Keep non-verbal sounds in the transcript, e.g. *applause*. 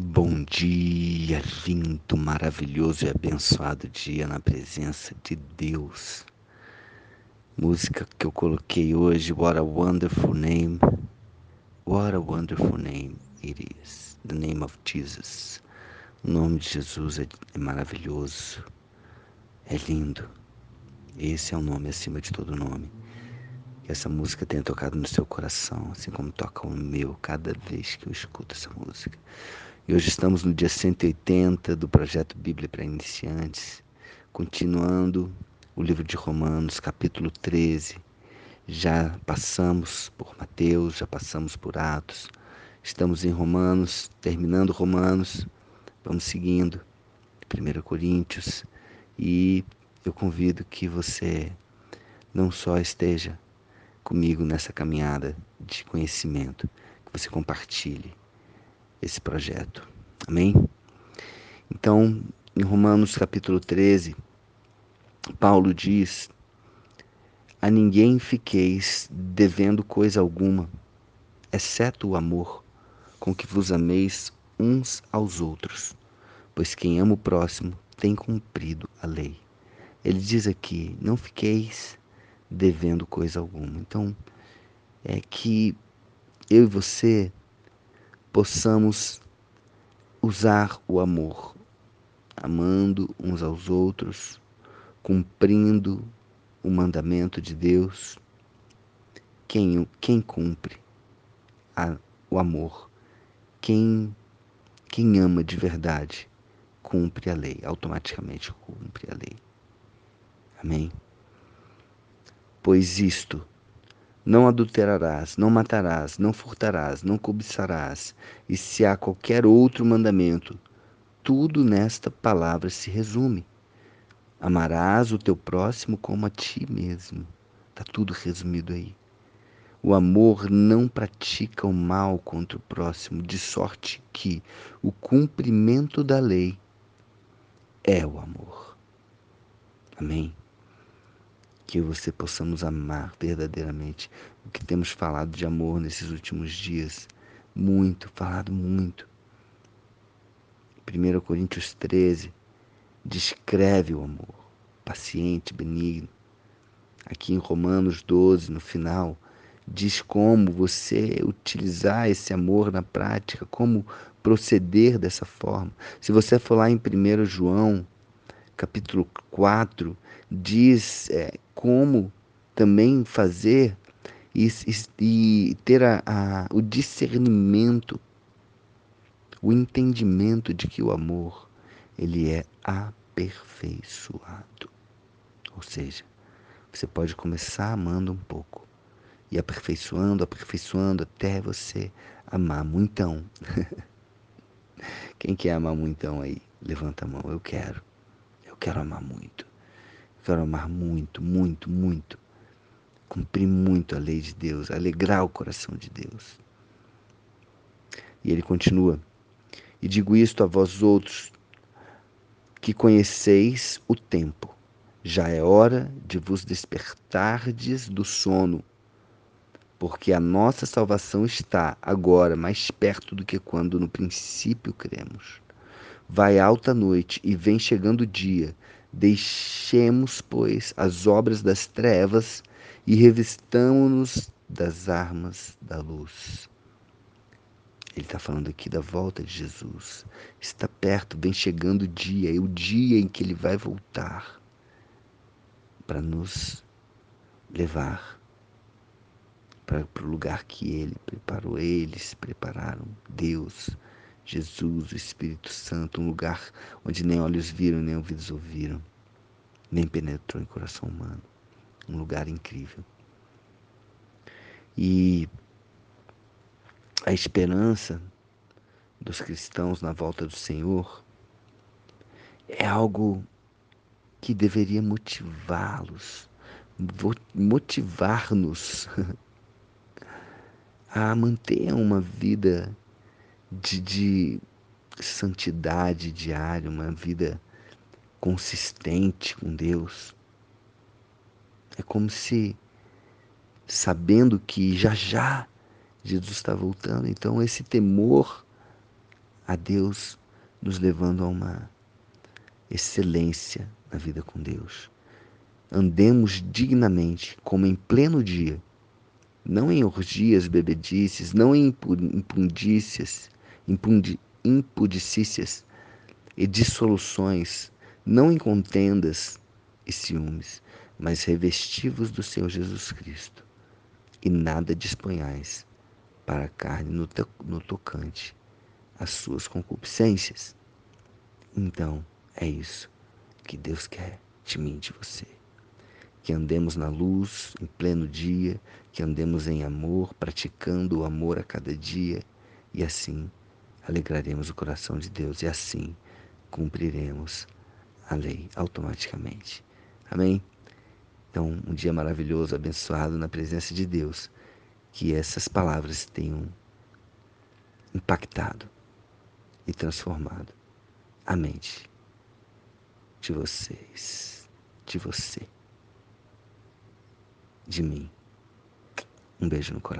Bom dia, lindo, maravilhoso e abençoado dia na presença de Deus. Música que eu coloquei hoje, What a Wonderful Name. What a Wonderful Name it is. The name of Jesus. O nome de Jesus é, é maravilhoso, é lindo. Esse é o nome acima de todo nome. Que essa música tenha tocado no seu coração, assim como toca o meu cada vez que eu escuto essa música. E hoje estamos no dia 180 do projeto Bíblia para Iniciantes, continuando o livro de Romanos, capítulo 13. Já passamos por Mateus, já passamos por Atos, estamos em Romanos, terminando Romanos, vamos seguindo 1 Coríntios. E eu convido que você não só esteja comigo nessa caminhada de conhecimento, que você compartilhe esse projeto. Amém? Então, em Romanos capítulo 13, Paulo diz: A ninguém fiqueis devendo coisa alguma, exceto o amor, com que vos ameis uns aos outros, pois quem ama o próximo tem cumprido a lei. Ele diz aqui: Não fiqueis devendo coisa alguma. Então, é que eu e você possamos usar o amor, amando uns aos outros, cumprindo o mandamento de Deus. Quem, quem cumpre a, o amor, quem, quem ama de verdade, cumpre a lei, automaticamente cumpre a lei. Amém? Pois isto não adulterarás, não matarás, não furtarás, não cobiçarás, e se há qualquer outro mandamento, tudo nesta palavra se resume. Amarás o teu próximo como a ti mesmo. Está tudo resumido aí. O amor não pratica o mal contra o próximo, de sorte que o cumprimento da lei é o amor. Amém? Que você possamos amar verdadeiramente o que temos falado de amor nesses últimos dias. Muito, falado muito. 1 Coríntios 13 descreve o amor, paciente, benigno. Aqui em Romanos 12, no final, diz como você utilizar esse amor na prática, como proceder dessa forma. Se você for lá em 1 João, capítulo 4, diz é, como também fazer e, e, e ter a, a, o discernimento, o entendimento de que o amor ele é aperfeiçoado. Ou seja, você pode começar amando um pouco e aperfeiçoando, aperfeiçoando até você amar muitão. *laughs* Quem quer amar muitão aí? Levanta a mão. Eu quero. Quero amar muito. Quero amar muito, muito, muito. Cumprir muito a lei de Deus, alegrar o coração de Deus. E ele continua: E digo isto a vós outros, que conheceis o tempo. Já é hora de vos despertardes do sono, porque a nossa salvação está agora mais perto do que quando no princípio cremos. Vai alta noite e vem chegando o dia. Deixemos, pois, as obras das trevas e revistamos-nos das armas da luz. Ele está falando aqui da volta de Jesus. Está perto, vem chegando o dia, é o dia em que ele vai voltar para nos levar para o lugar que ele preparou. Eles prepararam, Deus Jesus, o Espírito Santo, um lugar onde nem olhos viram, nem ouvidos ouviram, nem penetrou em coração humano. Um lugar incrível. E a esperança dos cristãos na volta do Senhor é algo que deveria motivá-los, motivar-nos *laughs* a manter uma vida de, de santidade diária, uma vida consistente com Deus. É como se, sabendo que já já Jesus está voltando, então esse temor a Deus, nos levando a uma excelência na vida com Deus. Andemos dignamente, como em pleno dia, não em orgias, bebedices, não em impundícias, impudicícias e dissoluções, não em contendas e ciúmes, mas revestivos do Senhor Jesus Cristo, e nada disponhais para a carne no, no tocante às suas concupiscências. Então, é isso que Deus quer de mim de você. Que andemos na luz, em pleno dia, que andemos em amor, praticando o amor a cada dia, e assim alegraremos o coração de Deus, e assim cumpriremos a lei automaticamente. Amém? Então, um dia maravilhoso, abençoado na presença de Deus. Que essas palavras tenham impactado e transformado a mente de vocês, de você, de mim. Um beijo no coração.